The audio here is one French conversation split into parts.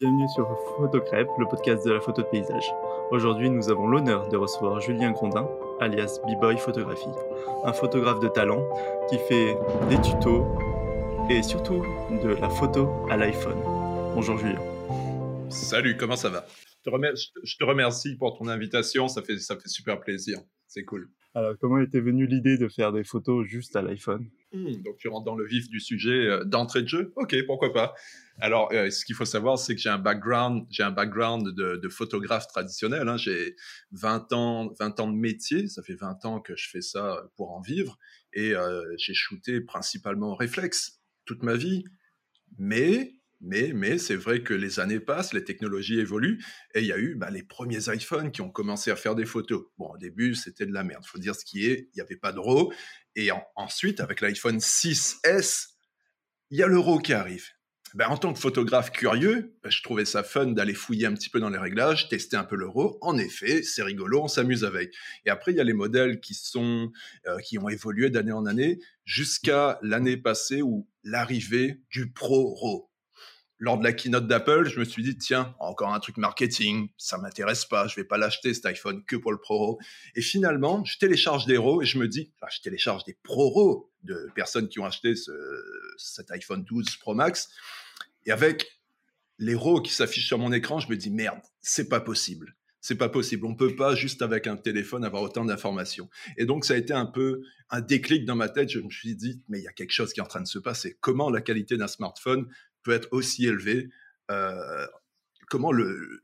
Bienvenue sur Photocrêpe, le podcast de la photo de paysage. Aujourd'hui, nous avons l'honneur de recevoir Julien Grondin, alias B-Boy Photographie, un photographe de talent qui fait des tutos et surtout de la photo à l'iPhone. Bonjour Julien. Salut, comment ça va? Je te, remercie, pour ton invitation, ça fait, ça fait super plaisir, c'est cool. Alors, comment était venue l'idée de faire des photos juste à l'iPhone? Hmm, Donc, tu rentres dans le vif du sujet euh, d'entrée de jeu? Ok, pourquoi pas alors, euh, ce qu'il faut savoir, c'est que j'ai un background, j'ai un background de, photographe traditionnel. Hein. J'ai 20 ans, 20 ans de métier. Ça fait 20 ans que je fais ça pour en vivre. Et euh, j'ai shooté principalement réflexe toute ma vie. Mais, mais, mais, c'est vrai que les années passent, les technologies évoluent, et il y a eu bah, les premiers iPhones qui ont commencé à faire des photos. Bon, au début, c'était de la merde. Faut dire ce qui est. Il n'y avait pas de RAW. Et ensuite, avec l'iPhone 6S, il y a le RAW qui arrive. Ben, en tant que photographe curieux, ben, je trouvais ça fun d'aller fouiller un petit peu dans les réglages, tester un peu l'euro. En effet, c'est rigolo, on s'amuse avec. Et après, il y a les modèles qui euh, qui ont évolué d'année en année jusqu'à l'année passée où l'arrivée du Pro RAW lors de la keynote d'Apple, je me suis dit, tiens, encore un truc marketing, ça m'intéresse pas, je vais pas l'acheter cet iPhone que pour le Pro Et finalement, je télécharge des RAW et je me dis, enfin, je télécharge des Pro de personnes qui ont acheté ce, cet iPhone 12 Pro Max. Et avec les RAW qui s'affichent sur mon écran, je me dis, merde, c'est pas possible. C'est pas possible. On peut pas juste avec un téléphone avoir autant d'informations. Et donc ça a été un peu un déclic dans ma tête. Je me suis dit, mais il y a quelque chose qui est en train de se passer. Comment la qualité d'un smartphone peut être aussi élevé euh, Comment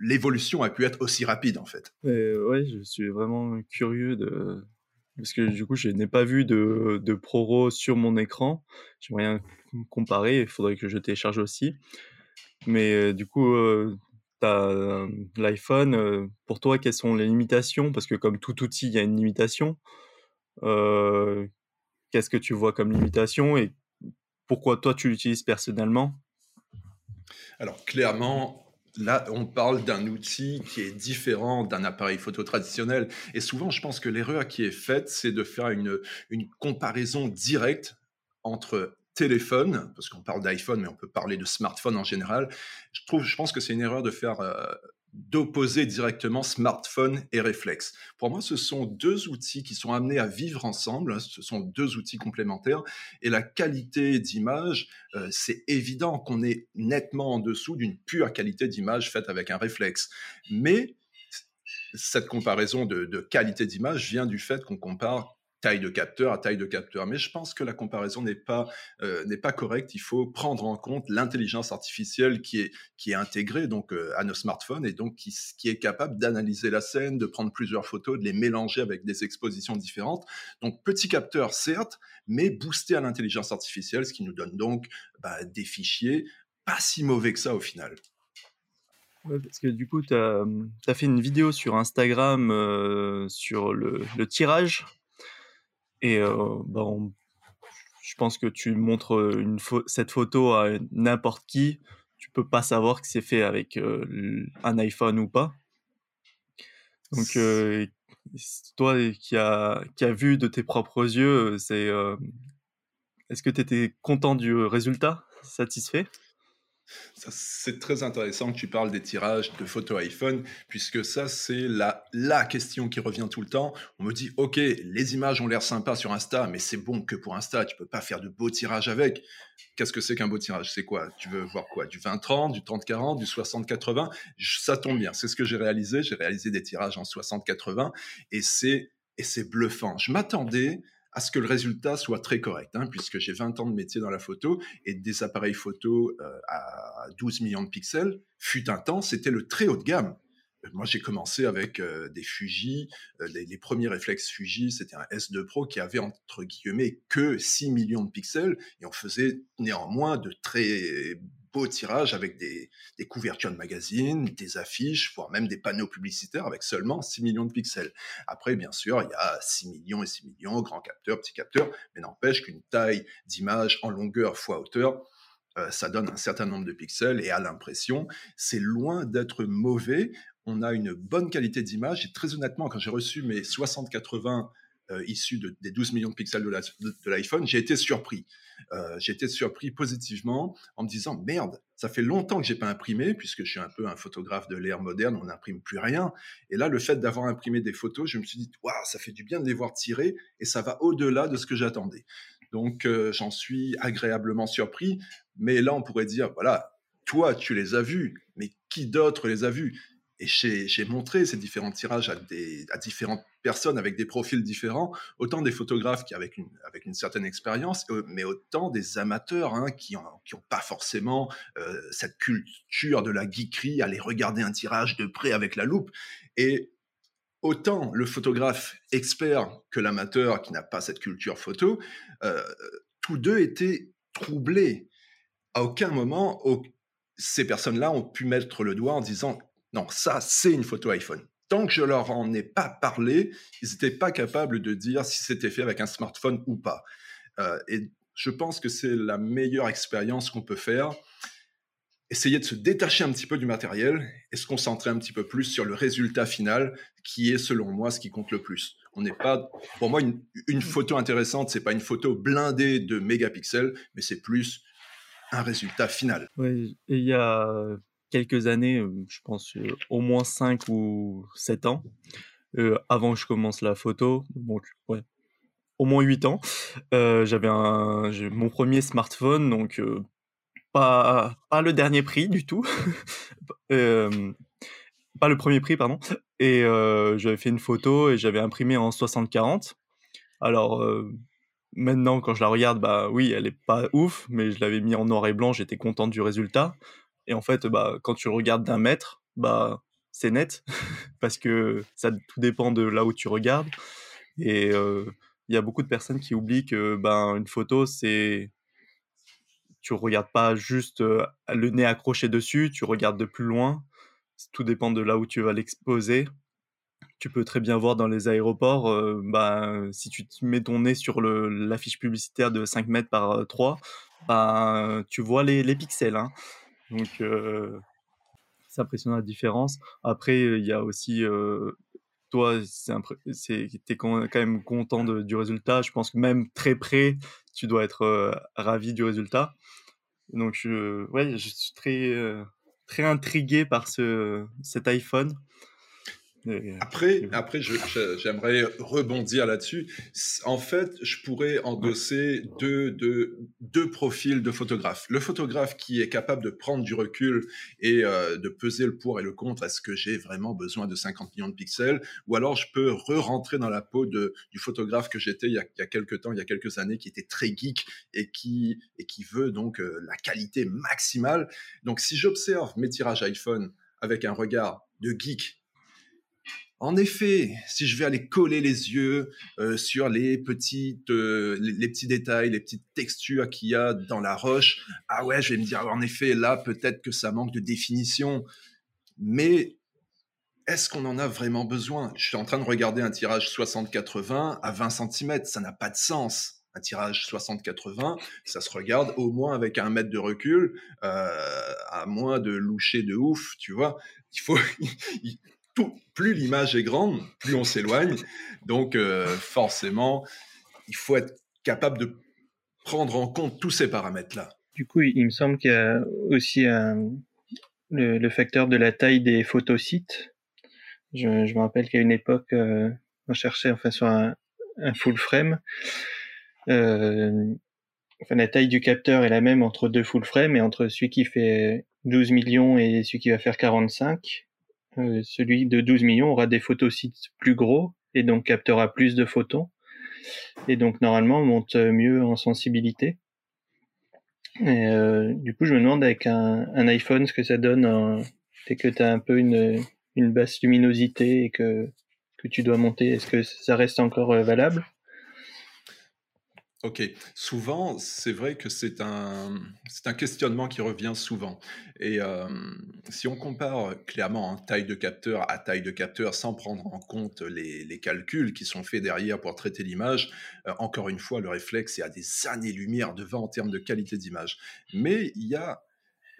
l'évolution a pu être aussi rapide en fait Oui, je suis vraiment curieux de parce que du coup je n'ai pas vu de, ProRAW sur mon écran. J'aimerais rien comparer, il faudrait que je télécharge aussi. Mais euh, du coup, euh, as l'iPhone. pour toi, quelles sont les limitations? Parce que comme tout outil, il y a une limitation. Qu'est-ce que tu vois comme limitation et pourquoi toi tu l'utilises personnellement? Alors clairement, là, on parle d'un outil qui est différent d'un appareil photo traditionnel. Et souvent, je pense que l'erreur qui est faite, c'est de faire une, une comparaison directe entre téléphone, parce qu'on parle d'iPhone, mais on peut parler de smartphone en général. Je trouve, je pense que c'est une erreur de faire euh, d'opposer directement smartphone et réflexe. Pour moi, ce sont deux outils qui sont amenés à vivre ensemble, ce sont deux outils complémentaires, et la qualité d'image, euh, c'est évident qu'on est nettement en dessous d'une pure qualité d'image faite avec un réflexe. Mais cette comparaison de qualité d'image vient du fait qu'on compare taille de capteur à taille de capteur. Mais je pense que la comparaison n'est pas, euh, pas correcte. Il faut prendre en compte l'intelligence artificielle qui est, qui est intégrée donc, euh, à nos smartphones et donc qui, est capable d'analyser la scène, de prendre plusieurs photos, de les mélanger avec des expositions différentes. Donc petit capteur, certes, mais boosté à l'intelligence artificielle, ce qui nous donne donc bah, des fichiers pas si mauvais que ça au final. Ouais, parce que du coup, tu as, fait une vidéo sur Instagram euh, sur le tirage et euh, bah, je pense que tu montres euh, une cette photo à n'importe qui, tu peux pas savoir que c'est fait avec euh, un iPhone ou pas. Donc, toi qui as qui a vu de tes propres yeux, c'est est-ce que tu étais content du résultat, satisfait? C'est très intéressant que tu parles des tirages de photos iPhone, puisque ça, c'est la, la question qui revient tout le temps. On me dit, OK, les images ont l'air sympas sur Insta, mais c'est bon que pour Insta, tu peux pas faire de beaux tirages avec. Qu'est-ce que c'est qu'un beau tirage? C'est quoi? Tu veux voir quoi? Du 20-30, du 30-40, du 60-80 Ça tombe bien, c'est ce que j'ai réalisé. J'ai réalisé des tirages en 60-80, et c'est et c'est bluffant. Je m'attendais à ce que le résultat soit très correct, hein, puisque j'ai 20 ans de métier dans la photo et des appareils photo euh, à 12 millions de pixels, fut un temps, c'était le très haut de gamme. Euh, moi, j'ai commencé avec euh, des Fuji, les, les, premiers réflexes Fuji, c'était un S2 Pro qui avait entre guillemets que 6 millions de pixels et on faisait néanmoins de très beau tirage avec des, couvertures de magazines, des affiches, voire même des panneaux publicitaires avec seulement 6 millions de pixels. Après, bien sûr, il y a 6 millions et 6 millions, grand capteur, petit capteur, mais n'empêche qu'une taille d'image en longueur fois hauteur, euh, ça donne un certain nombre de pixels et à l'impression, c'est loin d'être mauvais. On a une bonne qualité d'image et très honnêtement, quand j'ai reçu mes 60-80 issus des 12 millions de pixels de l'iPhone, j'ai été surpris. j'ai été surpris positivement en me disant merde, ça fait longtemps que j'ai pas imprimé puisque je suis un peu un photographe de l'ère moderne, on n'imprime plus rien. Et là, le fait d'avoir imprimé des photos, je me suis dit waouh, ça fait du bien de les voir tirer et ça va au-delà de ce que j'attendais. Donc j'en suis agréablement surpris. Mais là, on pourrait dire voilà, toi, tu les as vus, mais qui d'autre les a vus? Et j'ai montré ces différents tirages à, différentes personnes avec des profils différents, autant des photographes qui avec une, avec une certaine expérience, euh, mais autant des amateurs hein, qui n'ont qui ont pas forcément euh, cette culture de la geekerie, aller regarder un tirage de près avec la loupe. Et autant le photographe expert que l'amateur qui n'a pas cette culture photo, euh, tous deux étaient troublés. À aucun moment, ces personnes-là ont pu mettre le doigt en disant non, ça, c'est une photo iPhone. Tant que je leur en ai pas parlé, ils n'étaient pas capables de dire si c'était fait avec un smartphone ou pas. Euh, et je pense que c'est la meilleure expérience qu'on peut faire. Essayer de se détacher un petit peu du matériel et se concentrer un petit peu plus sur le résultat final, qui est selon moi ce qui compte le plus. On n'est pas, pour moi, une, une photo intéressante, c'est pas une photo blindée de mégapixels, mais c'est plus un résultat final. Oui, et il y a quelques années, je pense au moins 5 ou 7 ans, avant que je commence la photo, donc ouais, au moins 8 ans, j'avais un, mon premier smartphone, donc pas, pas le dernier prix du tout, pas le premier prix, pardon, et j'avais fait une photo et j'avais imprimé en 60-40. Alors, maintenant, quand je la regarde, bah oui, elle est pas ouf, mais je l'avais mis en noir et blanc, j'étais content du résultat. Et en fait, bah, quand tu regardes d'un mètre, bah, c'est net, parce que ça tout dépend de là où tu regardes. Et il y a beaucoup de personnes qui oublient que ben, une photo, c'est. Tu regardes pas juste le nez accroché dessus, tu regardes de plus loin. Tout dépend de là où tu vas l'exposer. Tu peux très bien voir dans les aéroports, ben, si tu mets ton nez sur l'affiche publicitaire de 5 mètres par 3, ben, tu vois les, pixels. Hein. Donc, euh, c'est impressionnant la différence. Après, il y a aussi, euh, toi, tu es quand même content du résultat. Je pense que même très près, tu dois être euh, ravi du résultat. Donc, je, je suis très, très intrigué par ce, cet iPhone. Après, après j'aimerais rebondir là-dessus. En fait, je pourrais endosser deux, deux, deux profils de photographes. Le photographe qui est capable de prendre du recul et euh, de peser le pour et le contre. Est-ce que j'ai vraiment besoin de 50 millions de pixels? Ou alors je peux re-rentrer dans la peau de, du photographe que j'étais il, y a, il y a quelques temps, il y a quelques années, qui était très geek et qui, et qui veut donc euh, la qualité maximale. Donc si j'observe mes tirages iPhone avec un regard de geek en effet, si je vais aller coller les yeux euh, sur les petites, euh, les, petits détails, les petites textures qu'il y a dans la roche, ah ouais, je vais me dire, en effet, là, peut-être que ça manque de définition. Mais est-ce qu'on en a vraiment besoin? Je suis en train de regarder un tirage 60-80 à 20 cm, ça n'a pas de sens. Un tirage 60-80, ça se regarde au moins avec un mètre de recul, euh, à moins de loucher de ouf, tu vois. Il faut, plus l'image est grande, plus on s'éloigne. Donc, euh, forcément, il faut être capable de prendre en compte tous ces paramètres-là. Du coup, il me semble qu'il y a aussi le, facteur de la taille des photosites. Je, me rappelle qu'à une époque, euh, on cherchait enfin sur un, full frame. Euh, enfin, la taille du capteur est la même entre deux full frame et entre celui qui fait 12 millions et celui qui va faire 45. Euh, celui de 12 millions aura des photosites plus gros et donc captera plus de photons et donc normalement monte mieux en sensibilité. Et euh, du coup, je me demande avec un, iPhone ce que ça donne dès que tu as un peu une, une basse luminosité et que, que tu dois monter. Est-ce que ça reste encore euh, valable? Ok, souvent, c'est vrai que c'est un, c'est un questionnement qui revient souvent. Et euh, si on compare clairement en taille de capteur à taille de capteur sans prendre en compte les, les calculs qui sont faits derrière pour traiter l'image, euh, encore une fois, le réflexe est à des années-lumière devant en termes de qualité d'image. Mais il y a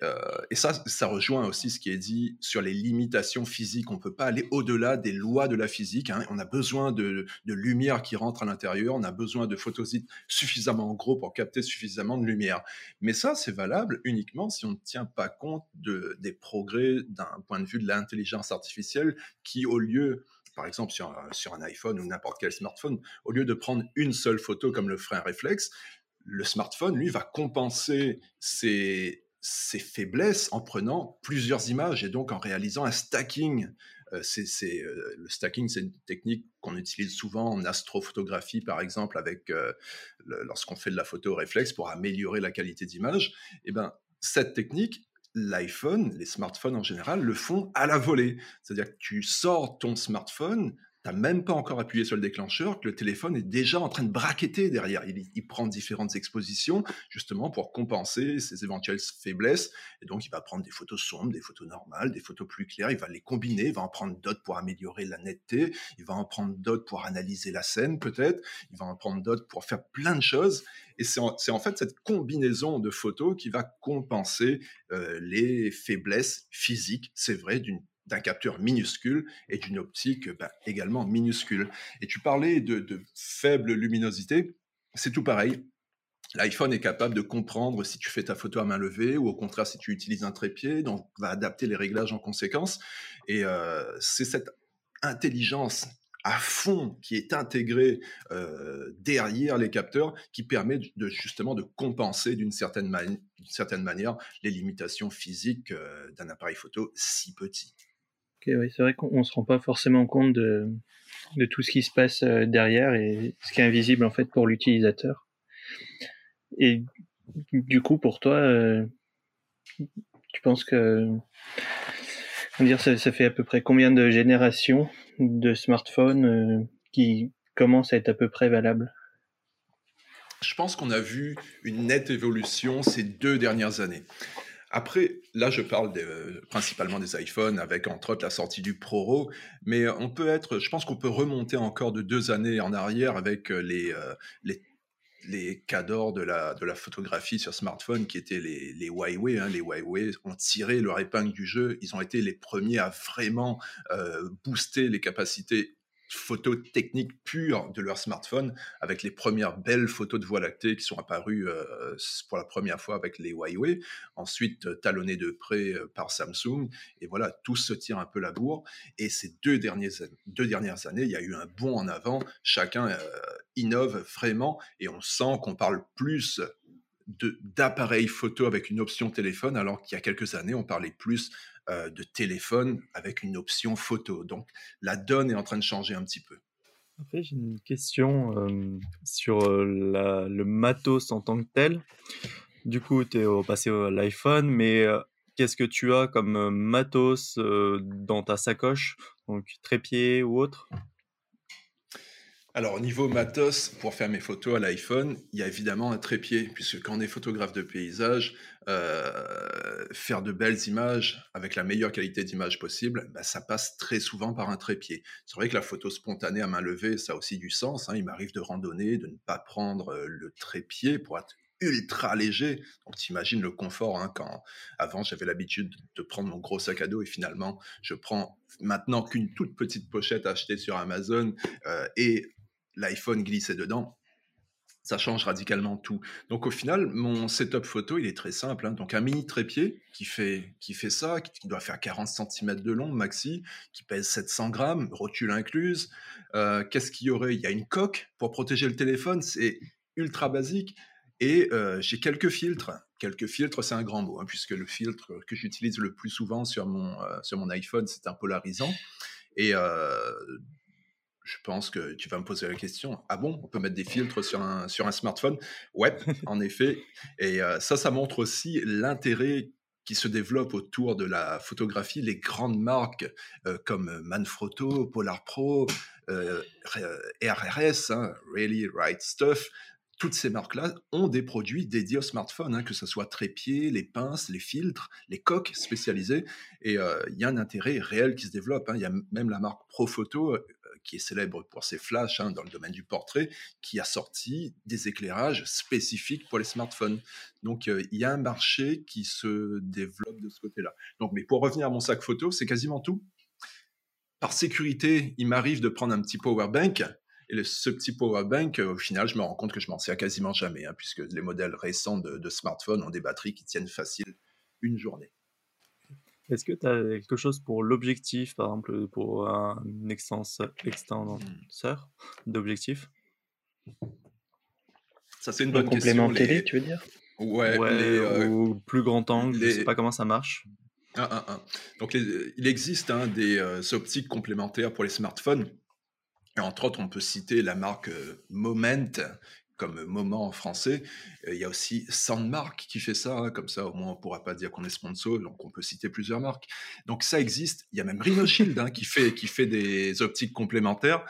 Euh, et ça, ça rejoint aussi ce qui est dit sur les limitations physiques. On ne peut pas aller au-delà des lois de la physique. Hein. On a besoin de, lumière qui rentre à l'intérieur. On a besoin de photosites suffisamment gros pour capter suffisamment de lumière. Mais ça, c'est valable uniquement si on ne tient pas compte de, des progrès d'un point de vue de l'intelligence artificielle qui, au lieu par exemple sur, sur un iPhone ou n'importe quel smartphone, au lieu de prendre une seule photo comme le ferait un réflexe, le smartphone, lui, va compenser ses, ses faiblesses en prenant plusieurs images et donc en réalisant un stacking. Euh, c'est, euh, le stacking, c'est une technique qu'on utilise souvent en astrophotographie, par exemple, avec euh, lorsqu'on fait de la photo réflexe pour améliorer la qualité d'image. Eh ben, cette technique, l'iPhone, les smartphones en général, le font à la volée. C'est-à-dire que tu sors ton smartphone, tu n'as même pas encore appuyé sur le déclencheur, que le téléphone est déjà en train de braqueter derrière. Il, prend différentes expositions justement pour compenser ses éventuelles faiblesses. Et donc, il va prendre des photos sombres, des photos normales, des photos plus claires. Il va les combiner. Il va en prendre d'autres pour améliorer la netteté. Il va en prendre d'autres pour analyser la scène, peut-être. Il va en prendre d'autres pour faire plein de choses. Et c'est en, fait cette combinaison de photos qui va compenser euh, les faiblesses physiques, c'est vrai, d'une d'un capteur minuscule et d'une optique bah, également minuscule. Et tu parlais de, faible luminosité, c'est tout pareil. L'iPhone est capable de comprendre si tu fais ta photo à main levée ou au contraire si tu utilises un trépied, donc va adapter les réglages en conséquence. Et euh, c'est cette intelligence à fond qui est intégrée euh, derrière les capteurs qui permet justement de compenser d'une certaine, certaine, manière les limitations physiques euh, d'un appareil photo si petit c'est vrai qu'on se rend pas forcément compte de, tout ce qui se passe euh, derrière et ce qui est invisible en fait pour l'utilisateur. Et du coup, pour toi, euh, tu penses que dire ça, fait à peu près combien de générations de smartphones euh, qui commencent à être à peu près valables? Je pense qu'on a vu une nette évolution ces deux dernières années. Après, là, je parle euh, principalement des iPhones, avec entre autres la sortie du ProRo, mais on peut être, je pense qu'on peut remonter encore de deux années en arrière avec euh, les, euh, les les cadors de la, de la photographie sur smartphone qui étaient les, les Huawei. Hein. Les Huawei ont tiré leur épingle du jeu. Ils ont été les premiers à vraiment booster les capacités photos techniques pures de leur smartphone, avec les premières belles photos de Voie lactée qui sont apparues euh, pour la première fois avec les Huawei, ensuite euh, talonnées de près euh, par Samsung, et voilà, tout se tire un peu la bourre. Et ces deux dernières, deux dernières années, il y a eu un bond en avant, chacun innove vraiment, et on sent qu'on parle plus d'appareils photo avec une option téléphone, alors qu'il y a quelques années, on parlait plus euh, de téléphone avec une option photo. Donc la donne est en train de changer un petit peu. fait, j'ai une question euh, sur euh, le matos en tant que tel. Du coup, tu es passé à l'iPhone, mais qu'est-ce que tu as comme matos dans ta sacoche, donc trépied ou autre? Alors, au niveau matos, pour faire mes photos à l'iPhone, il y a évidemment un trépied, puisque quand on est photographe de paysage, euh, faire de belles images avec la meilleure qualité d'image possible, bah, ça passe très souvent par un trépied. C'est vrai que la photo spontanée à main levée, ça a aussi du sens. Hein. Il m'arrive de randonner, de ne pas prendre euh, le trépied pour être ultra léger. Donc, t'imagines le confort, hein, quand avant j'avais l'habitude de prendre mon gros sac à dos et finalement je prends maintenant qu'une toute petite pochette achetée sur Amazon euh, et l'iPhone glissait dedans, ça change radicalement tout. Donc au final, mon setup photo, il est très simple. Hein. Donc un mini trépied qui fait, qui fait ça, qui doit faire 40 cm de long maxi, qui pèse 700 grammes, rotule incluse. Euh, qu'est-ce qu'il y aurait? Il y a une coque pour protéger le téléphone, c'est ultra basique. Et euh, j'ai quelques filtres. Quelques filtres, c'est un grand mot, hein, puisque le filtre que j'utilise le plus souvent sur mon, euh, sur mon iPhone, c'est un polarisant. Et je pense que tu vas me poser la question. Ah bon, on peut mettre des filtres sur un, sur un smartphone? Ouais, en effet. Et euh, ça, ça montre aussi l'intérêt qui se développe autour de la photographie. Les grandes marques euh, comme Manfrotto, Polar Pro, euh, RRS, hein, Really Right Stuff, toutes ces marques-là ont des produits dédiés au smartphone, hein, que ce soit trépied, les pinces, les filtres, les coques spécialisées. Et il y a un intérêt réel qui se développe. Hein. Il y a même la marque Profoto qui est célèbre pour ses flashs hein, dans le domaine du portrait, qui a sorti des éclairages spécifiques pour les smartphones. Donc il y a un marché qui se développe de ce côté-là. Donc, mais pour revenir à mon sac photo, c'est quasiment tout. Par sécurité, il m'arrive de prendre un petit power bank. Et ce petit power bank, au final, je me rends compte que je m'en sers quasiment jamais, hein, puisque les modèles récents de, de smartphones ont des batteries qui tiennent facile une journée. Est-ce que tu as quelque chose pour l'objectif, par exemple, pour un extenseur, d'objectif? Ça, c'est une bonne question. Complément télé, tu veux dire? Ouais, euh, ou plus grand angle, je sais pas comment ça marche. Donc, il existe hein, des euh, optiques complémentaires pour les smartphones. Et entre autres, on peut citer la marque euh, Moment, comme moment en français. Il y a aussi Sandmark qui fait ça, hein, comme ça au moins on pourra pas dire qu'on est sponsor, donc on peut citer plusieurs marques. Donc ça existe. Il y a même Rhinoshield hein, qui fait qui fait des optiques complémentaires.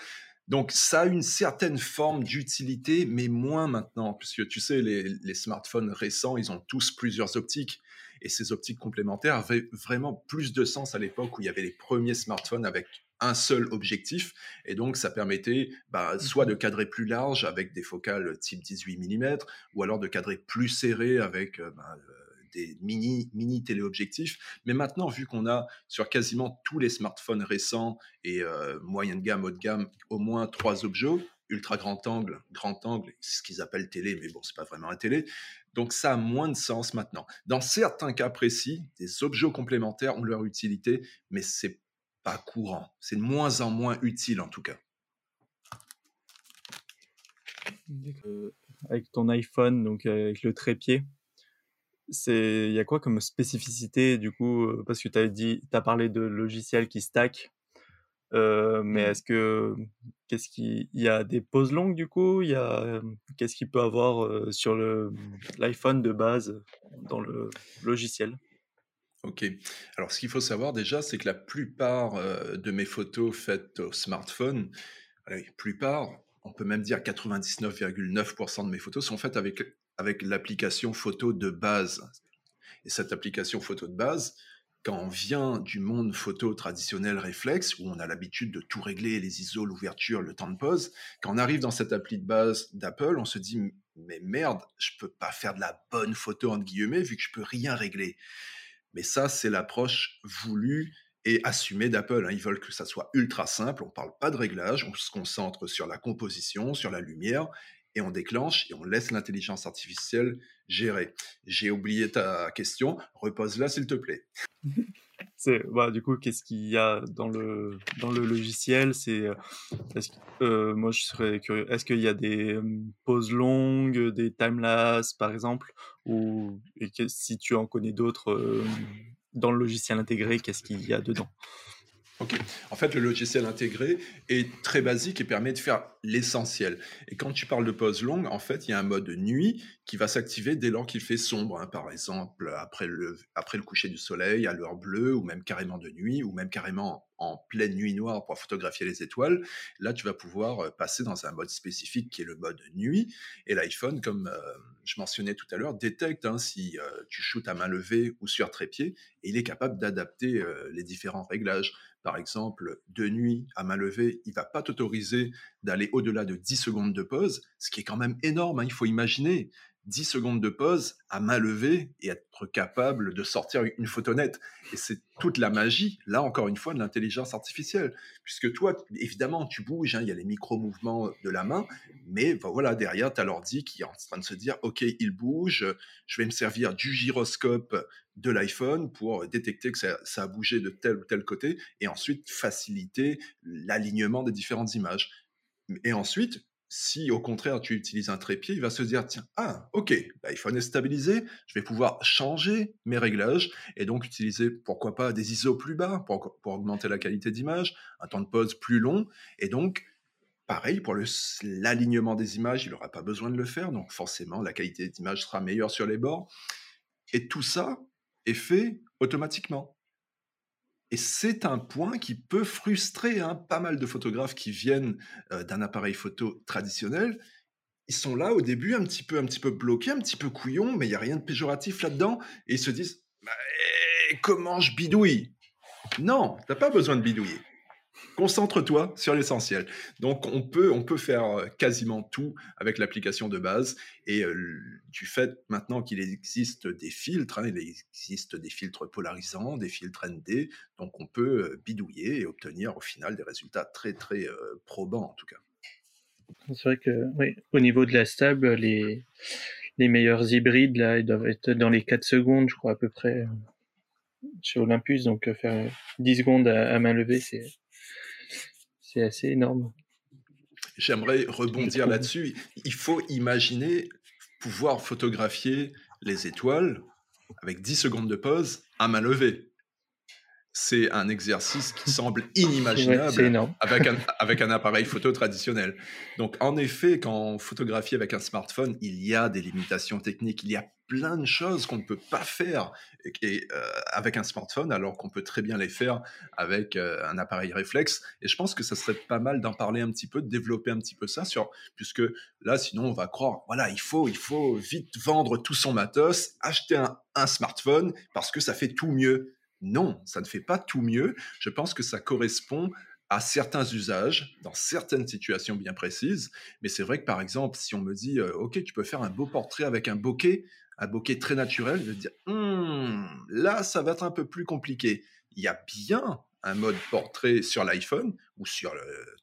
Donc ça a une certaine forme d'utilité, mais moins maintenant, puisque tu sais les smartphones récents, ils ont tous plusieurs optiques. Et ces optiques complémentaires avaient vraiment plus de sens à l'époque où il y avait les premiers smartphones avec un seul objectif. Et donc, ça permettait bah, soit de cadrer plus large avec des focales type 18 mm, ou alors de cadrer plus serré avec euh, bah, euh, des mini, mini téléobjectifs. Mais maintenant, vu qu'on a sur quasiment tous les smartphones récents et euh, moyenne gamme, haut de gamme, au moins trois objets, ultra grand angle, grand angle, ce qu'ils appellent télé, mais bon, c'est pas vraiment un télé. Donc ça a moins de sens maintenant. Dans certains cas précis, des objets complémentaires ont leur utilité, mais c'est pas courant. C'est de moins en moins utile en tout cas. avec ton iPhone, donc avec le trépied, c'est il y a quoi comme spécificité du coup euh, parce que tu as dit tu as parlé de logiciels qui stack euh, mais mmh. est-ce que qu'est-ce qu'il y a des pauses longues du coup? Il y a qu'est-ce qu'il peut avoir euh, sur le l'iPhone de base dans le logiciel? Ok. Alors, ce qu'il faut savoir déjà, c'est que la plupart euh, de mes photos faites au smartphone, la plupart, on peut même dire 99,9% de mes photos sont faites avec, avec l'application photo de base. Et cette application photo de base, quand on vient du monde photo traditionnel réflexe, où on a l'habitude de tout régler, les ISO, l'ouverture, le temps de pause, quand on arrive dans cette appli de base d'Apple, on se dit, mais merde, je peux pas faire de la bonne photo, entre guillemets, vu que je peux rien régler. Mais ça, c'est l'approche voulue et assumée d'Apple. Hein. Ils veulent que ça soit ultra simple. On ne parle pas de réglage. On se concentre sur la composition, sur la lumière, et on déclenche et on laisse l'intelligence artificielle gérer. J'ai oublié ta question. Repose-la, s'il te plaît. Bah, du coup qu'est-ce qu'il y a dans le dans le logiciel? C'est euh, euh, moi je serais curieux est-ce qu'il y a des pauses longues des timelapse par exemple? Ou si tu en connais d'autres dans le logiciel intégré qu'est-ce qu'il y a dedans? En fait, le logiciel intégré est très basique et permet de faire l'essentiel. Et quand tu parles de pause longue, en fait, il y a un mode nuit qui va s'activer dès lors qu'il fait sombre. Hein. Par exemple, après le, après le coucher du soleil, à l'heure bleue, ou même carrément de nuit, ou même carrément en pleine nuit noire pour photographier les étoiles. Là, tu vas pouvoir euh, passer dans un mode spécifique qui est le mode nuit. Et l'iPhone, comme euh, je mentionnais tout à l'heure, détecte hein, si euh, tu shootes à main levée ou sur trépied, et il est capable d'adapter les différents réglages par exemple, de nuit à main levée, il va pas t'autoriser d'aller au-delà de 10 secondes de pause, ce qui est quand même énorme. Hein, il faut imaginer 10 secondes de pause à main levée et être capable de sortir une photo nette. Et c'est toute la magie, là encore une fois, de l'intelligence artificielle. Puisque toi, évidemment, tu bouges, hein, il y a les micro-mouvements de la main, mais ben voilà, derrière, tu as l'ordi qui est en train de se dire, OK, il bouge, je vais me servir du gyroscope de l'iPhone pour détecter que ça, ça a bougé de tel ou tel côté, et ensuite faciliter l'alignement des différentes images. Et ensuite, si au contraire tu utilises un trépied, il va se dire tiens, ah, ok, l'iPhone est stabilisé, je vais pouvoir changer mes réglages et donc utiliser pourquoi pas des ISO plus bas pour, pour augmenter la qualité d'image, un temps de pause plus long et donc pareil pour l'alignement des images, il n'aura pas besoin de le faire donc forcément la qualité d'image sera meilleure sur les bords et tout ça est fait automatiquement. Et c'est un point qui peut frustrer hein, pas mal de photographes qui viennent euh, d'un appareil photo traditionnel. Ils sont là au début un petit peu, un petit peu bloqués, un petit peu couillons, mais il n'y a rien de péjoratif là-dedans. Et ils se disent comment je bidouille? Non, tu n'as pas besoin de bidouiller. Concentre-toi sur l'essentiel. Donc, on peut, on peut faire euh, quasiment tout avec l'application de base. Et euh, du fait maintenant qu'il existe des filtres, hein, il existe des filtres polarisants, des filtres ND, donc on peut euh, bidouiller et obtenir au final des résultats très, très probants en tout cas. C'est vrai que, oui, au niveau de la stable, les, les meilleurs hybrides, là, ils doivent être dans les 4 secondes, je crois, à peu près, chez Olympus. Donc, faire 10 secondes à main levée, c'est c'est assez énorme. J'aimerais rebondir là-dessus. Il faut imaginer pouvoir photographier les étoiles avec 10 secondes de pause à main levée c'est un exercice qui semble inimaginable avec, un, avec un appareil photo traditionnel. Donc, en effet, quand on photographie avec un smartphone, il y a des limitations techniques, il y a plein de choses qu'on ne peut pas faire et, euh, avec un smartphone, alors qu'on peut très bien les faire avec euh, un appareil réflexe. Et je pense que ça serait pas mal d'en parler un petit peu, de développer un petit peu ça, sur, puisque là, sinon, on va croire, voilà, il faut, il faut vite vendre tout son matos, acheter un, un smartphone parce que ça fait tout mieux. Non, ça ne fait pas tout mieux. Je pense que ça correspond à certains usages, dans certaines situations bien précises. Mais c'est vrai que par exemple, si on me dit, euh, OK, tu peux faire un beau portrait avec un bokeh, un bokeh très naturel, vais dire, hmm, là, ça va être un peu plus compliqué. Il y a bien un mode portrait sur l'iPhone ou sur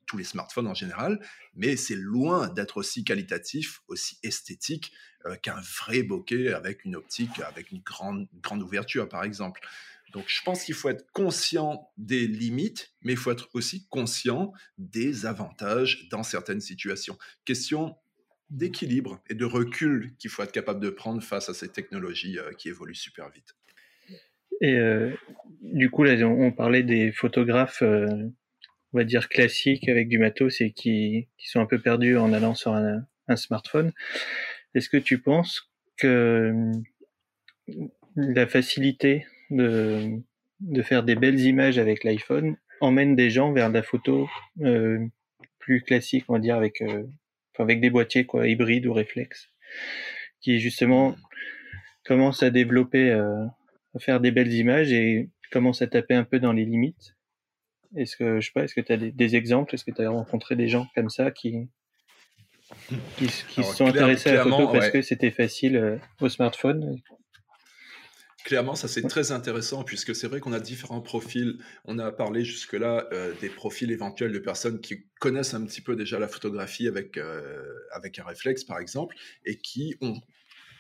tous les smartphones en général, mais c'est loin d'être aussi qualitatif, aussi esthétique euh, qu'un vrai bokeh avec une optique, avec une grande, grande ouverture, par exemple. Donc, je pense qu'il faut être conscient des limites, mais il faut être aussi conscient des avantages dans certaines situations. Question d'équilibre et de recul qu'il faut être capable de prendre face à ces technologies euh, qui évoluent super vite. Et euh, du coup, là, on, parlait des photographes, euh, on va dire classiques avec du matos et qui, sont un peu perdus en allant sur un, smartphone. Est-ce que tu penses que la facilité de, faire des belles images avec l'iPhone emmène des gens vers la photo plus classique, on va dire, avec, avec des boîtiers quoi, hybrides ou réflexes, qui justement commencent à développer, euh, à faire des belles images et commencent à taper un peu dans les limites. Est-ce que, je sais pas, est-ce que tu as des, exemples? Est-ce que tu as rencontré des gens comme ça qui, qui, se sont intéressés à la photo parce que c'était facile euh, au smartphone? Clairement, ça c'est très intéressant puisque c'est vrai qu'on a différents profils. On a parlé jusque-là euh, des profils éventuels de personnes qui connaissent un petit peu déjà la photographie avec, euh, avec un réflexe par exemple et qui ont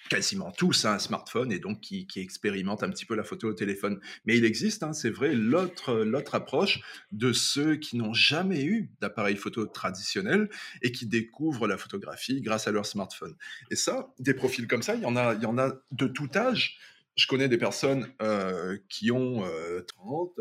quasiment tous un smartphone et donc qui, qui, expérimentent un petit peu la photo au téléphone. Mais il existe, hein, c'est vrai, l'autre, l'autre approche de ceux qui n'ont jamais eu d'appareil photo traditionnel et qui découvrent la photographie grâce à leur smartphone. Et ça, des profils comme ça, il y en a, il y en a de tout âge je connais des personnes euh, qui ont 30,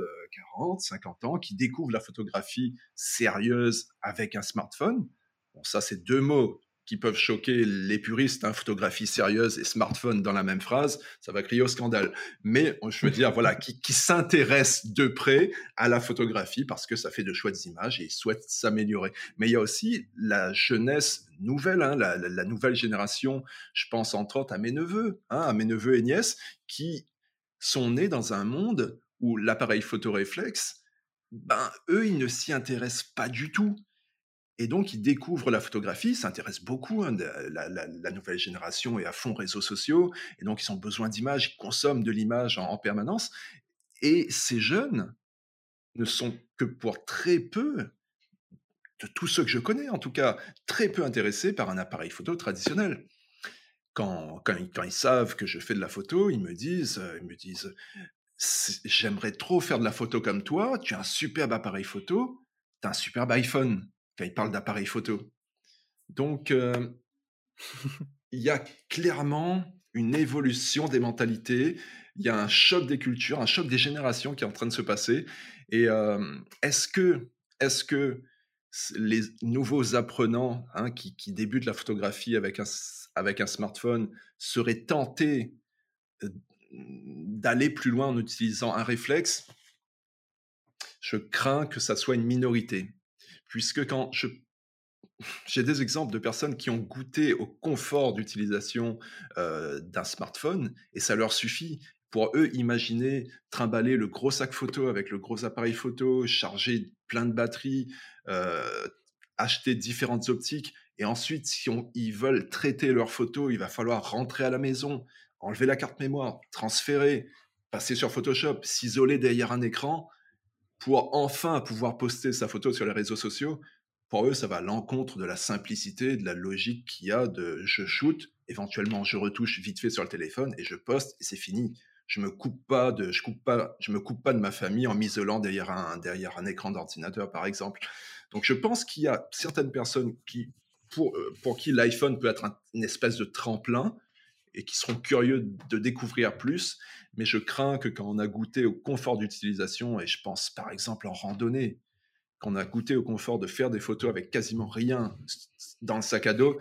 40, 50 ans, qui découvrent la photographie sérieuse avec un smartphone. Bon, ça, c'est deux mots qui peuvent choquer les puristes, hein, photographie sérieuse et smartphone dans la même phrase, ça va crier au scandale. Mais je veux dire, voilà, qui, s'intéressent de près à la photographie parce que ça fait de chouettes images et ils souhaitent s'améliorer. Mais il y a aussi la jeunesse nouvelle, hein, la, la, nouvelle génération. Je pense entre autres à mes neveux, hein, à mes neveux et nièces, qui sont nés dans un monde où l'appareil photoréflexe, ben eux, ils ne s'y intéressent pas du tout. Et donc, ils découvrent la photographie, s'intéressent beaucoup. Hein, la, nouvelle génération est à fond réseaux sociaux, et donc ils ont besoin d'images, ils consomment de l'image en, permanence. Et ces jeunes ne sont que pour très peu, de tous ceux que je connais en tout cas, très peu intéressés par un appareil photo traditionnel. Quand, quand, quand ils savent que je fais de la photo, ils me disent, euh, ils me disent, j'aimerais trop faire de la photo comme toi, tu as un superbe appareil photo, tu as un superbe iPhone il parle d'appareil photo. Donc, euh, il y a clairement une évolution des mentalités, il y a un choc des cultures, un choc des générations qui est en train de se passer. Et euh, est-ce que, est que les nouveaux apprenants hein, qui, débutent la photographie avec un, avec un smartphone seraient tentés euh, d'aller plus loin en utilisant un réflexe? Je crains que ça soit une minorité puisque quand j'ai des exemples de personnes qui ont goûté au confort d'utilisation d'un smartphone et ça leur suffit. pour eux, imaginer trimballer le gros sac photo avec le gros appareil photo, charger plein de batteries, acheter différentes optiques, et ensuite, si ils veulent traiter leurs photos, il va falloir rentrer à la maison, enlever la carte mémoire, transférer, passer sur Photoshop, s'isoler derrière un écran pour enfin pouvoir poster sa photo sur les réseaux sociaux. Pour eux, ça va à l'encontre de la simplicité, de la logique qu'il y a de je shoot, éventuellement je retouche vite fait sur le téléphone et je poste et c'est fini je me coupe pas de, je coupe pas, je me coupe pas de ma famille en m'isolant derrière un, derrière un écran d'ordinateur, par exemple. Donc, je pense qu'il y a certaines personnes qui, pour, euh, pour qui l'iPhone peut être une espèce de tremplin et qui seront curieux de découvrir plus. Mais je crains que quand on a goûté au confort d'utilisation, et je pense par exemple en randonnée, quand on a goûté au confort de faire des photos avec quasiment rien dans le sac à dos,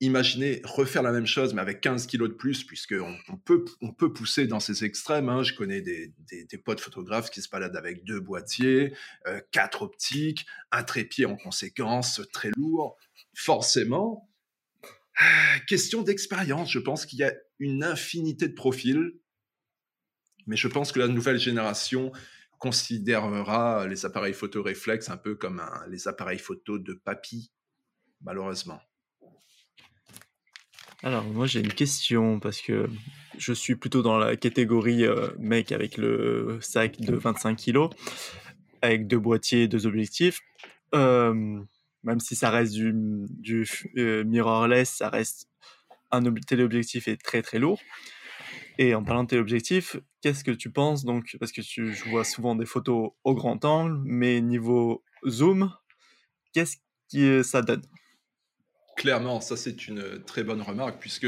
imaginez refaire la même chose, mais avec 15 kilos de plus, puisqu'on on peut, on peut pousser dans ces extrêmes. Hein. Je connais des, des, potes photographes qui se baladent avec deux boîtiers, euh, quatre optiques, un trépied en conséquence, très lourd. Forcément, question d'expérience. Je pense qu'il y a une infinité de profils, mais je pense que la nouvelle génération considérera les appareils photo réflexes un peu comme les appareils photo de papy, malheureusement. Alors, moi, j'ai une question parce que je suis plutôt dans la catégorie euh, mec avec le sac de 25 kg, avec deux boîtiers, deux objectifs. Euh, même si ça reste du, du euh, mirrorless, ça reste un téléobjectif est très très lourd. Et en parlant de téléobjectif, qu'est-ce que tu penses donc? Parce que tu, je vois souvent des photos au grand angle, mais niveau zoom, qu'est-ce que ça donne? Clairement, ça c'est une très bonne remarque, puisque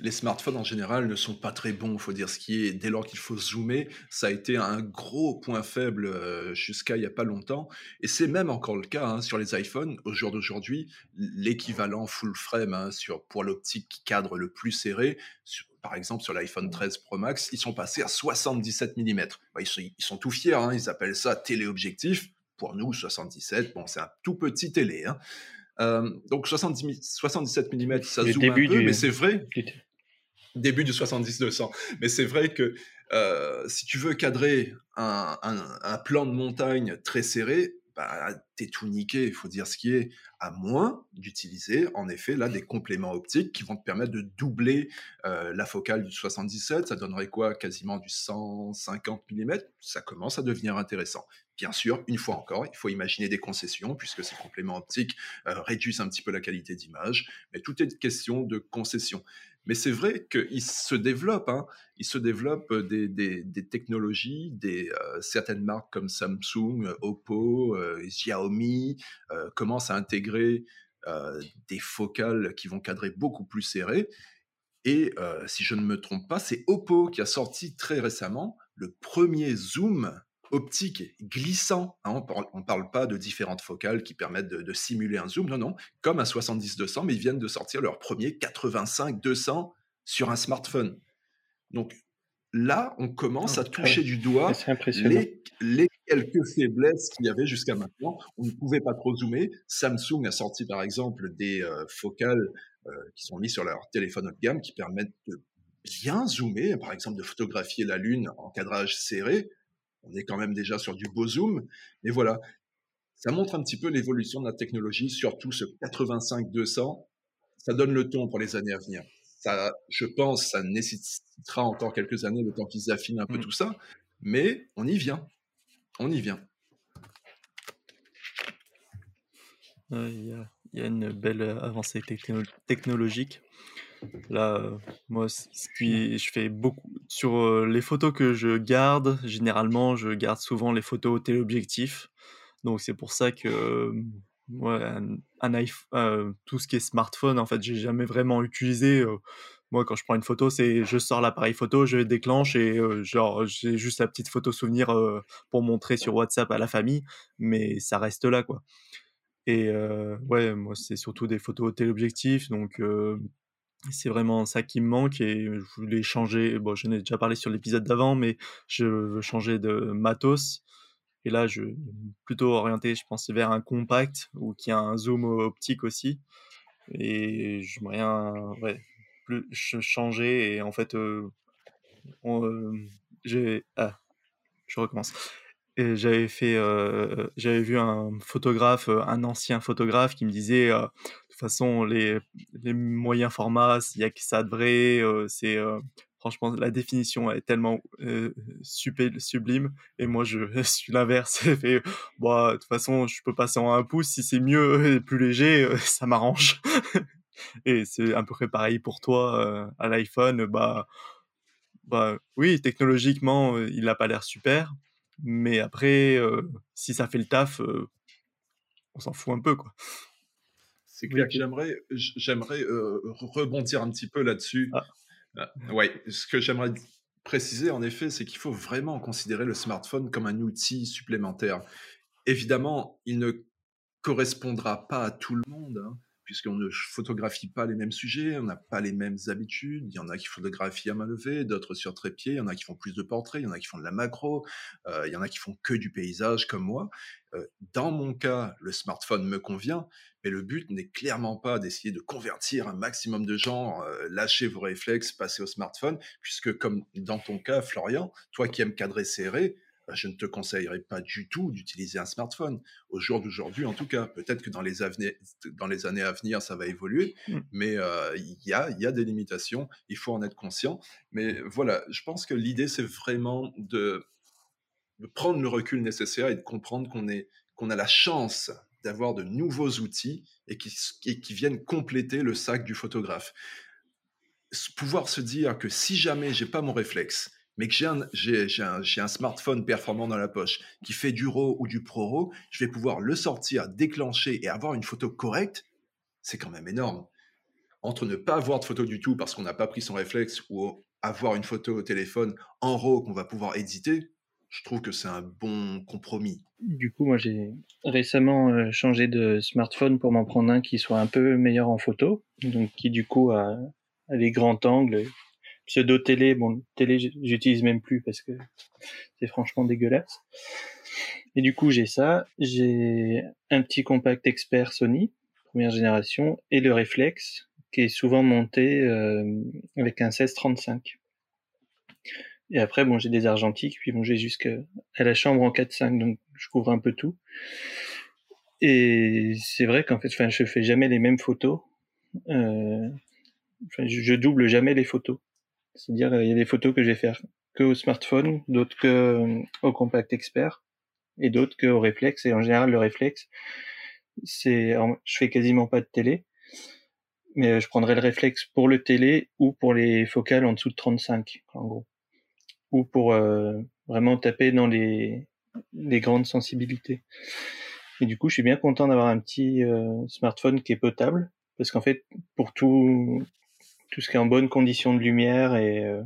les smartphones en général ne sont pas très bons, faut dire ce qui est. Dès lors qu'il faut zoomer, ça a été un gros point faible euh, jusqu'à il n'y a pas longtemps. Et c'est même encore le cas hein, sur les iPhones. Au jour d'aujourd'hui, l'équivalent full frame hein, sur, pour l'optique qui cadre le plus serré, par exemple sur l'iPhone 13 Pro Max, ils sont passés à 77 mm. ils, sont, tout fiers, hein, ils appellent ça téléobjectif. Pour nous, 77, bon, c'est un tout petit télé. Euh, donc 70, 77 mm, ça zoome un peu, mais c'est vrai. Début du 70-200. Mais c'est vrai que euh, si tu veux cadrer un, un, plan de montagne très serré, bah, t'es tout niqué, il faut dire ce qui est, à moins d'utiliser en effet là des compléments optiques qui vont te permettre de doubler euh, la focale du 77, ça donnerait quoi? Quasiment du 150 mm, ça commence à devenir intéressant. Bien sûr, une fois encore, il faut imaginer des concessions puisque ces compléments optiques euh, réduisent un petit peu la qualité d'image, mais tout est question de concessions. Mais c'est vrai qu'il se développe, hein, il se développe des, des, technologies, des, euh, certaines marques comme Samsung, Oppo, euh, Xiaomi euh, commencent à intégrer des focales qui vont cadrer beaucoup plus serré. Et si je ne me trompe pas, c'est Oppo qui a sorti très récemment le premier zoom optique glissant. Hein, on ne parle pas de différentes focales qui permettent de, simuler un zoom, non, non, comme un 70-200, mais ils viennent de sortir leur premier 85-200 sur un smartphone. Donc là, on commence à toucher du doigt les, les, quelques faiblesses qu'il y avait jusqu'à maintenant. On ne pouvait pas trop zoomer. Samsung a sorti par exemple des euh, focales euh, qui sont mises sur leur téléphone haut de gamme qui permettent de bien zoomer, par exemple de photographier la Lune en cadrage serré on est quand même déjà sur du beau zoom. Mais voilà, ça montre un petit peu l'évolution de la technologie, surtout ce 85-200. Ça donne le ton pour les années à venir. Ça, je pense, ça nécessitera encore quelques années le temps qu'ils affinent un peu mmh. tout ça, mais on y vient. On y vient. Il y, a une belle avancée technologique. Là, euh, moi, ce qui, je fais beaucoup sur euh, les photos que je garde. Généralement, je garde souvent les photos téléobjectifs. Donc, c'est pour ça que ouais, un, iPhone, euh, tout ce qui est smartphone, en fait, j'ai jamais vraiment utilisé. moi, quand je prends une photo, c'est je sors l'appareil photo, je déclenche et genre j'ai juste la petite photo souvenir pour montrer sur WhatsApp à la famille, mais ça reste là, quoi. Et ouais, moi, c'est surtout des photos téléobjectifs, donc c'est vraiment ça qui me manque et je voulais changer. Bon, je n'ai déjà parlé sur l'épisode d'avant, mais je veux changer de matos. Et là, je plutôt orienté, je pense, vers un compact ou qui a un zoom optique aussi. Et j'aimerais bien ouais, plus changer et en fait, euh, j'ai ah, je recommence. Et j'avais fait, j'avais vu un photographe, un ancien photographe qui me disait, toute façon les les moyens formats, il y a que ça de vrai, c'est, franchement la définition est tellement super, sublime et moi je suis l'inverse. fait, bah, de toute façon je peux passer en un pouce si c'est mieux et plus léger, ça m'arrange. et c'est un peu près pareil pour toi à l'iPhone, bah bah oui, technologiquement, il n'a pas l'air super, mais après, si ça fait le taf, on s'en fout un peu, quoi. C'est clair que j'aimerais, j'aimerais rebondir un petit peu là-dessus. Ah. Ah, ouais, ce que j'aimerais préciser, en effet, c'est qu'il faut vraiment considérer le smartphone comme un outil supplémentaire. Évidemment, il ne correspondra pas à tout le monde. Hein puisqu'on ne photographie pas les mêmes sujets, on n'a pas les mêmes habitudes. Il y en a qui photographient à main levée, d'autres sur trépied, il y en a qui font plus de portraits, il y en a qui font de la macro, euh, il y en a qui font que du paysage comme moi. Euh, dans mon cas, le smartphone me convient, mais le but n'est clairement pas d'essayer de convertir un maximum de gens, euh, lâcher vos réflexes, passer au smartphone, puisque comme dans ton cas, Florian, toi qui aimes cadrer serré, je ne te conseillerais pas du tout d'utiliser un smartphone. Au jour d'aujourd'hui, en tout cas, peut-être que dans les, dans les, années à venir, ça va évoluer, mmh. mais euh, il y, a, y, a, des limitations, il faut en être conscient. Mais voilà, je pense que l'idée, c'est vraiment de, prendre le recul nécessaire et de comprendre qu'on qu'on a la chance d'avoir de nouveaux outils et qui, et qui viennent compléter le sac du photographe. Pouvoir se dire que si jamais j'ai pas mon réflexe, mais que j'ai un, smartphone performant dans la poche qui fait du RAW ou du ProRAW, je vais pouvoir le sortir, déclencher et avoir une photo correcte, c'est quand même énorme. Entre ne pas avoir de photo du tout parce qu'on n'a pas pris son réflexe ou avoir une photo au téléphone en RAW qu'on va pouvoir éditer, je trouve que c'est un bon compromis. Du coup, moi j'ai récemment euh, changé de smartphone pour m'en prendre un qui soit un peu meilleur en photo, donc qui du coup a, a des grands angles, pseudo télé. Bon, télé, j'utilise même plus parce que c'est franchement dégueulasse. Et du coup, j'ai ça. J'ai un petit compact expert Sony, première génération, et le réflexe qui est souvent monté euh, avec un 1635. Et après, bon, j'ai des argentiques, puis bon, j'ai jusqu'à la chambre en 4.5, donc je couvre un peu tout. Et c'est vrai qu'en fait, enfin, je fais jamais les mêmes photos. Euh, je double jamais les photos. C'est-à-dire, il y a des photos que je vais faire que au smartphone, d'autres que euh, au compact expert, et d'autres que au réflexe. Et en général, le réflexe, c'est, je fais quasiment pas de télé, mais euh, je prendrai le réflexe pour le télé ou pour les focales en dessous de 35, en gros, ou pour euh, vraiment taper dans les, les grandes sensibilités. Et du coup, je suis bien content d'avoir un petit smartphone qui est potable, parce qu'en fait, pour tout, tout ce qui est en bonne condition de lumière et euh,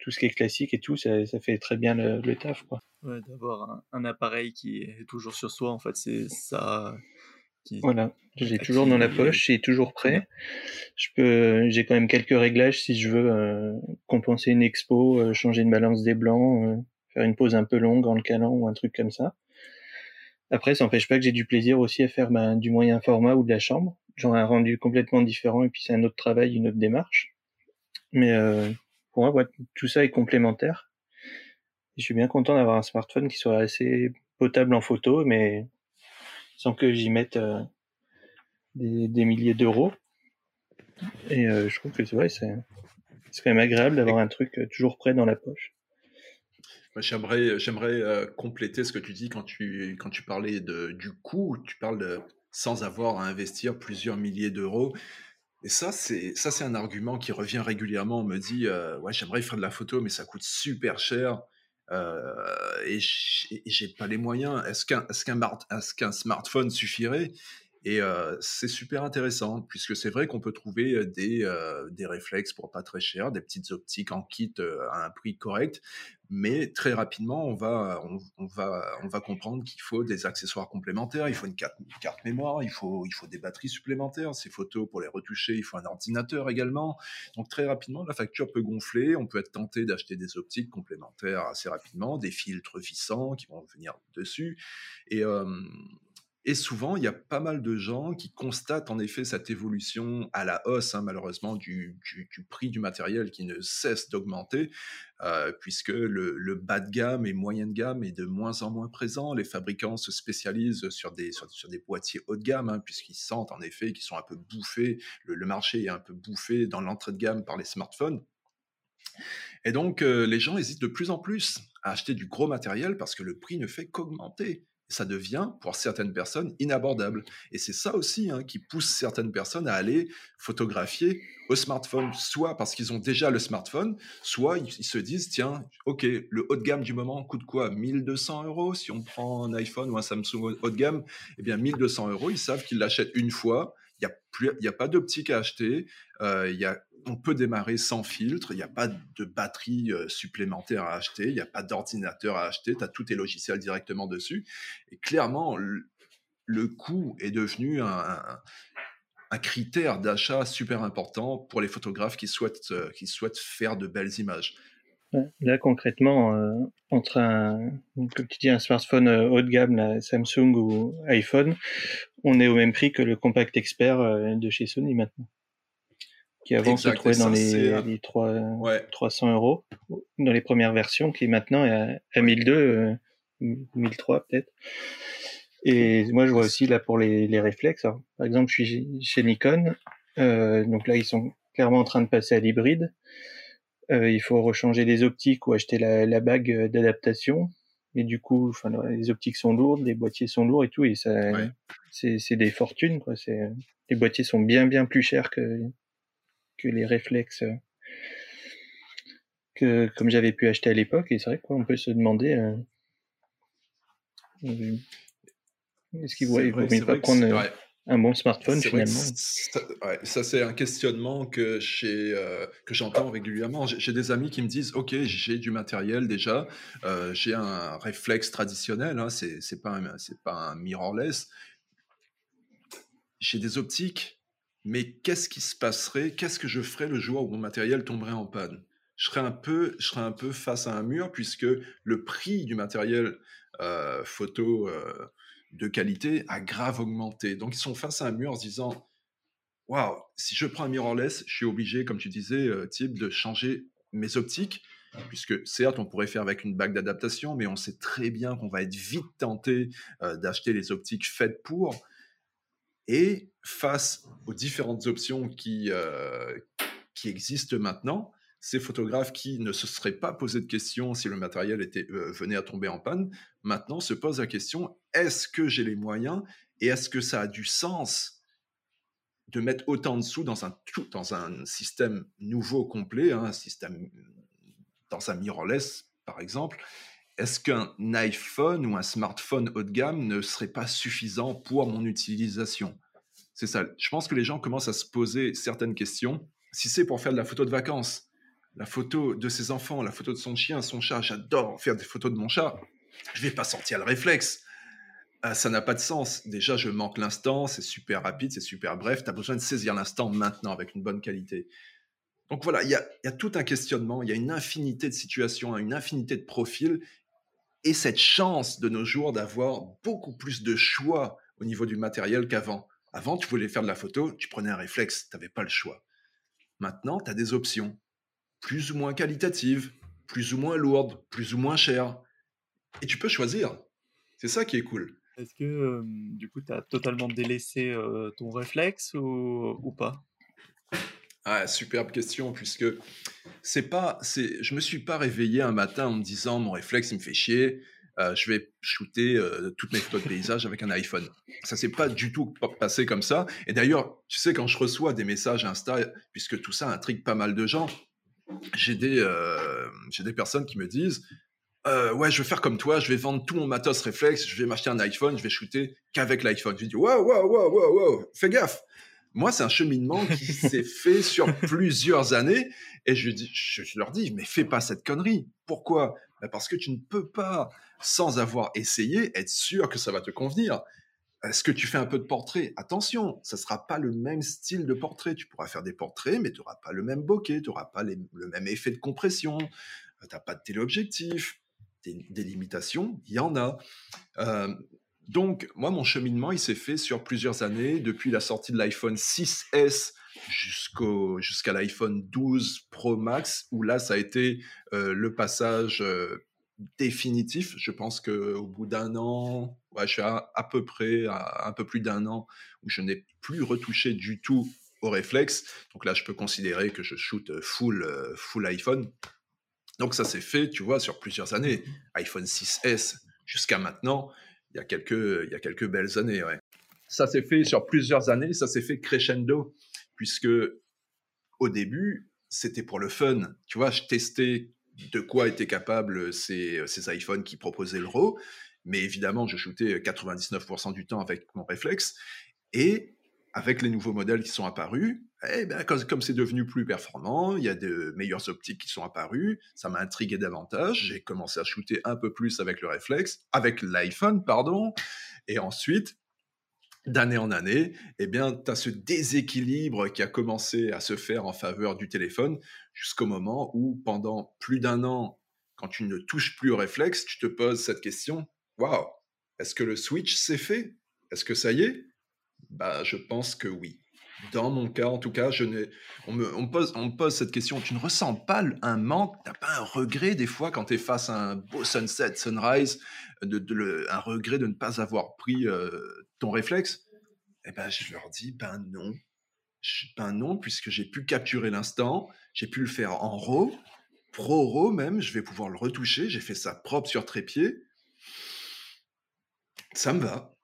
tout ce qui est classique et tout, ça, ça fait très bien le, le taf. Quoi. Ouais, d'avoir un, un, appareil qui est toujours sur soi, en fait, c'est ça. Qui, voilà, j'ai toujours dans la poche, c'est toujours prêt. Je peux, j'ai quand même quelques réglages si je veux euh, compenser une expo, euh, changer une balance des blancs, euh, faire une pause un peu longue en le calant ou un truc comme ça. Après, ça n'empêche pas que j'ai du plaisir aussi à faire ben, du moyen format ou de la chambre ai un rendu complètement différent et puis c'est un autre travail, une autre démarche. Mais euh, pour moi, tout ça est complémentaire. je suis bien content d'avoir un smartphone qui soit assez potable en photo, mais sans que j'y mette euh, des, milliers d'euros. Et euh, je trouve que c'est c'est quand même agréable d'avoir un truc toujours prêt dans la poche. J'aimerais, j'aimerais compléter ce que tu dis quand tu, quand tu parlais de, du coût. Tu parles sans avoir à investir plusieurs milliers d'euros. Et ça, c'est ça, c'est un argument qui revient régulièrement. On me dit, euh, ouais, j'aimerais faire de la photo, mais ça coûte super cher euh, et j'ai pas les moyens. Est-ce qu'un est -ce qu'un smartphone suffirait? Et c'est super intéressant, puisque c'est vrai qu'on peut trouver des, des réflexes pour pas très cher, des petites optiques en kit à un prix correct, mais très rapidement, on va, on, va, on va comprendre qu'il faut des accessoires complémentaires, il faut une carte, carte, mémoire, il faut, il faut des batteries supplémentaires, ces photos pour les retoucher, il faut un ordinateur également. Donc très rapidement, la facture peut gonfler, on peut être tenté d'acheter des optiques complémentaires assez rapidement, des filtres vissants qui vont venir dessus. Et Et souvent, il y a pas mal de gens qui constatent en effet cette évolution à la hausse, hein, malheureusement, du, prix du matériel qui ne cesse d'augmenter, euh, puisque le, bas de gamme et moyen de gamme est de moins en moins présent. Les fabricants se spécialisent sur des, boîtiers haut de gamme, hein, puisqu'ils sentent en effet qu'ils sont un peu bouffés, le, marché est un peu bouffé dans l'entrée de gamme par les smartphones. Et donc, euh, les gens hésitent de plus en plus à acheter du gros matériel parce que le prix ne fait qu'augmenter ça devient, pour certaines personnes, inabordable. Et c'est ça aussi hein, qui pousse certaines personnes à aller photographier au smartphone, soit parce qu'ils ont déjà le smartphone, soit ils, se disent, tiens, ok, le haut de gamme du moment coûte quoi 1200 euros? Si on prend un iPhone ou un Samsung haut de gamme Eh bien, 1200 euros, ils savent qu'ils l'achètent une fois, il n'y a, a pas d'optique à acheter, euh, y on peut démarrer sans filtre, il n'y a pas de batterie euh, supplémentaire à acheter, il n'y a pas d'ordinateur à acheter, tu as tous tes logiciels directement dessus. Et clairement, le, coût est devenu un, critère d'achat super important pour les photographes qui souhaitent, euh, faire de belles images. Là, concrètement, euh, entre un, comme tu dis, un smartphone haut de gamme, Samsung ou iPhone, on est au même prix que le Compact Expert de chez Sony maintenant qui avant se trouvait dans les, 300 euros dans les premières versions, qui maintenant est à, 1002, 1003 euh, peut-être. Et moi, je vois aussi là pour les, les réflexes. par exemple, je suis chez Nikon, euh, donc là, ils sont clairement en train de passer à l'hybride. Euh, il faut rechanger les optiques ou acheter la, la bague d'adaptation. Mais du coup, enfin, les optiques sont lourdes, les boîtiers sont lourds et tout, et ça, c'est des fortunes, quoi. C'est, les boîtiers sont bien, bien plus chers que, que les réflexes euh, que comme j'avais pu acheter à l'époque. Et c'est vrai qu'on peut se demander euh, euh, est-ce qu'il vaut pas prendre un bon smartphone finalement Ça, c'est un questionnement que que j'entends régulièrement. J'ai des amis qui me disent Ok, j'ai du matériel déjà, j'ai un réflexe traditionnel, hein, c'est pas, un, pas un mirrorless. J'ai des optiques mais qu'est-ce qui se passerait Qu'est-ce que je ferais le jour où mon matériel tomberait en panne? Je serais, un peu, je serais un peu face à un mur puisque le prix du matériel euh, photo euh, de qualité a grave augmenté. Donc ils sont face à un mur en se disant Waouh, si je prends un mirrorless, je suis obligé, comme tu disais, euh, type, de changer mes optiques. Puisque certes, on pourrait faire avec une bague d'adaptation, mais on sait très bien qu'on va être vite tenté d'acheter les optiques faites pour. Et face aux différentes options qui, euh, qui existent maintenant, ces photographes qui ne se seraient pas posé de questions si le matériel était, euh, venait à tomber en panne, maintenant se posent la question, est-ce que j'ai les moyens et est-ce que ça a du sens de mettre autant de sous dans un, dans un système nouveau complet, hein, un système dans un mirrorless par exemple, est-ce qu'un iPhone ou un smartphone haut de gamme ne serait pas suffisant pour mon utilisation? C'est ça. Je pense que les gens commencent à se poser certaines questions. Si c'est pour faire de la photo de vacances, la photo de ses enfants, la photo de son chien, son chat, j'adore faire des photos de mon chat. Je vais pas sortir le réflexe. Euh, ça n'a pas de sens. Déjà, je manque l'instant, c'est super rapide, c'est super bref. Tu as besoin de saisir l'instant maintenant avec une bonne qualité. Donc voilà, il y, y a, tout un questionnement, il y a une infinité de situations, une infinité de profils, et cette chance de nos jours d'avoir beaucoup plus de choix au niveau du matériel qu'avant. Avant, tu voulais faire de la photo, tu prenais un réflexe, tu n'avais pas le choix. Maintenant, tu as des options, plus ou moins qualitatives, plus ou moins lourdes, plus ou moins chères. Et tu peux choisir. C'est ça qui est cool. Est-ce que du coup, tu as totalement délaissé ton réflexe ou, ou pas? Ah, superbe question, puisque c'est pas, c'est, je me suis pas réveillé un matin en me disant mon réflexe il me fait chier, euh, je vais shooter euh, toutes mes photos de paysage avec un iPhone. Ça s'est pas du tout passé comme ça. Et d'ailleurs, tu sais, quand je reçois des messages Insta, puisque tout ça intrigue pas mal de gens, j'ai des, euh, j'ai des personnes qui me disent ouais, je vais faire comme toi, je vais vendre tout mon matos réflexe, je vais m'acheter un iPhone, je vais shooter qu'avec l'iPhone. Je dis waouh, waouh, waouh, waouh, wow, fais gaffe. Moi, c'est un cheminement qui s'est fait sur plusieurs années. Et je, dis, je, leur dis, mais fais pas cette connerie. Pourquoi? Bah, Parce que tu ne peux pas, sans avoir essayé, être sûr que ça va te convenir. Est-ce que tu fais un peu de portrait? Attention, ça sera pas le même style de portrait. Tu pourras faire des portraits, mais tu n'auras pas le même bokeh, tu n'auras pas le même effet de compression, euh, tu n'as pas de téléobjectif, des, limitations, il y en a. Euh, Donc, moi, mon cheminement, il s'est fait sur plusieurs années, depuis la sortie de l'iPhone 6S jusqu'au jusqu'à l'iPhone 12 Pro Max, où là, ça a été euh, le passage euh, définitif. Je pense qu'au bout d'un an, je suis à, à peu près à un peu plus d'un an où je n'ai plus retouché du tout au réflexe. Donc là, je peux considérer que je shoot full, full iPhone. Donc ça s'est fait, tu vois, sur plusieurs années. iPhone 6S jusqu'à maintenant, il y a quelques, il y a quelques belles années. Ça s'est fait sur plusieurs années, ça s'est fait crescendo, puisque au début, c'était pour le fun. Tu vois, je testais de quoi étaient capables ces, ces iPhones qui proposaient le RAW, mais évidemment, je shootais 99% du temps avec mon réflexe. Et avec les nouveaux modèles qui sont apparus, eh ben, comme c'est devenu plus performant, il y a de meilleures optiques qui sont apparues, ça m'a intrigué davantage, j'ai commencé à shooter un peu plus avec le réflexe, avec l'iPhone, pardon, et ensuite, d'année en année, eh bien, tu as ce déséquilibre qui a commencé à se faire en faveur du téléphone jusqu'au moment où, pendant plus d'un an, quand tu ne touches plus au réflexe, tu te poses cette question, waouh, est-ce que le switch s'est fait? Est-ce que ça y est bah, je pense que oui. Dans mon cas, en tout cas, je n'ai, on, me, pose, cette question. Tu ne ressens pas un manque, tu n'as pas un regret des fois quand tu es face à un beau sunset, sunrise, un regret de ne pas avoir pris euh, ton réflexe? Eh ben, je leur dis, ben non. Ben non, puisque j'ai pu capturer l'instant, j'ai pu le faire en RAW, pro RAW même, je vais pouvoir le retoucher, j'ai fait ça propre sur trépied. Ça me va.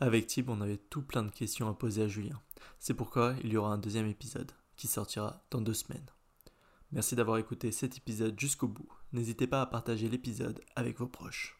Avec Tib, on avait tout plein de questions à poser à Julien. C'est pourquoi il y aura un deuxième épisode qui sortira dans deux semaines. Merci d'avoir écouté cet épisode jusqu'au bout. N'hésitez pas à partager l'épisode avec vos proches.